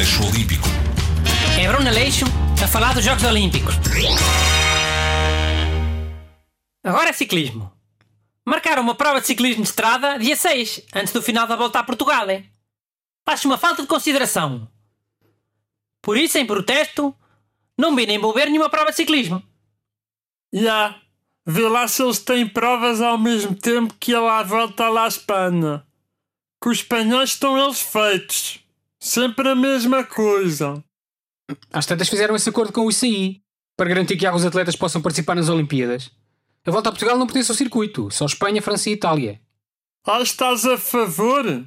Aleixo Olímpico. É Bruno Aleixo a falar dos Jogos Olímpicos. Agora é ciclismo. Marcaram uma prova de ciclismo de estrada dia 6, antes do final da volta a Portugal. é? Acho uma falta de consideração. Por isso, em protesto, não vi nem envolver nenhuma prova de ciclismo. Já. Vê lá se eles têm provas ao mesmo tempo que ele à volta lá à Espanha. Com os espanhóis estão eles feitos. Sempre a mesma coisa. Às tantas fizeram esse acordo com o ICI para garantir que alguns atletas possam participar nas Olimpíadas. A volta a Portugal não pertence ao circuito, só Espanha, França e Itália. Ah, estás a favor?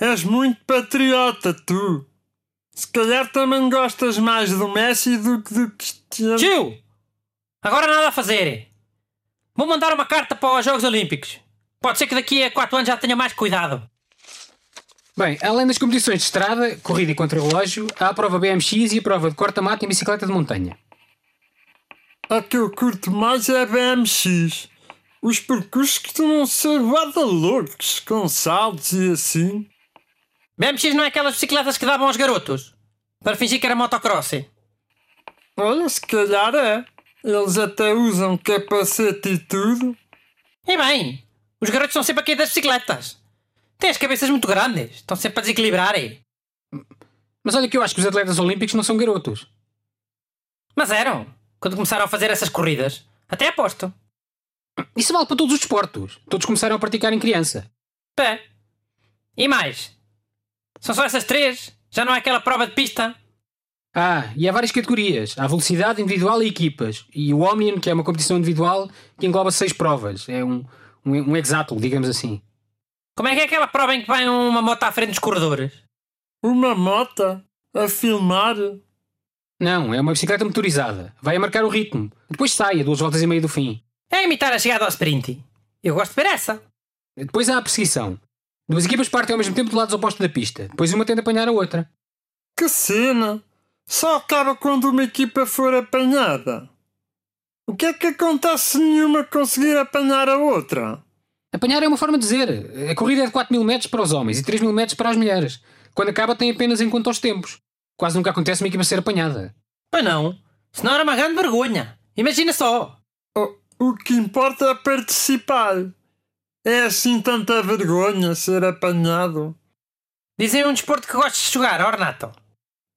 És muito patriota, tu. Se calhar também gostas mais do Messi do que do Cristiano. Tio! Agora nada a fazer. Vou mandar uma carta para os Jogos Olímpicos. Pode ser que daqui a 4 anos já tenha mais cuidado. Bem, além das competições de estrada, corrida e contra-relógio, há a prova BMX e a prova de corta-mato em bicicleta de montanha. A que eu curto mais é a BMX. Os percursos costumam ser guarda loucos, com saltos e assim. BMX não é aquelas bicicletas que davam aos garotos? Para fingir que era motocross. Olha, se calhar é. Eles até usam capacete e tudo. E bem, os garotos estão sempre a cair das bicicletas. Têm as cabeças muito grandes, estão sempre a desequilibrar. é? Mas olha que eu acho que os atletas olímpicos não são garotos. Mas eram, quando começaram a fazer essas corridas. Até aposto. Isso vale para todos os desportos. Todos começaram a praticar em criança. Pé. E mais? São só essas três? Já não é aquela prova de pista? Ah, e há várias categorias. Há velocidade individual e equipas. E o Omnium, que é uma competição individual que engloba seis provas. É um, um, um hexátlo, digamos assim. Como é que é aquela prova em que vai uma moto à frente dos corredores? Uma mota a filmar. Não, é uma bicicleta motorizada. Vai a marcar o ritmo. Depois sai a duas voltas e meia do fim. É imitar a chegada ao sprint. Eu gosto de ver essa. Depois há a perseguição. Duas equipas partem ao mesmo tempo de lados opostos da pista. Depois uma tenta apanhar a outra. Que cena! Só acaba quando uma equipa for apanhada. O que é que acontece se nenhuma conseguir apanhar a outra? Apanhar é uma forma de dizer. A corrida é de 4 mil metros para os homens e 3 mil metros para as mulheres. Quando acaba tem apenas em conta os tempos. Quase nunca acontece uma equipa ser apanhada. Pois não. Senão era uma grande vergonha. Imagina só. O, o que importa é participar. É assim tanta vergonha ser apanhado. Dizem um desporto que gostes de jogar, ó Renato.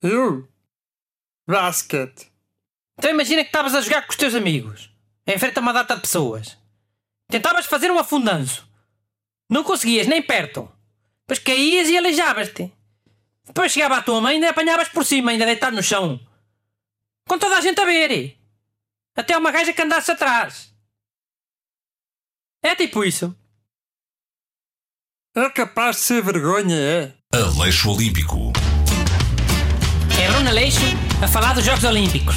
Eu? Basquete. Então imagina que estavas a jogar com os teus amigos. Em frente a uma data de pessoas. Tentavas fazer um afundanço. Não conseguias nem perto. Depois caías e aleijavas-te. Depois chegava a tua mãe e ainda apanhavas por cima, ainda deitado no chão. Com toda a gente a ver. Até uma gaja que andasse atrás. É tipo isso. É capaz de ser vergonha, é? Aleixo Olímpico. É Bruno Aleixo a falar dos Jogos Olímpicos.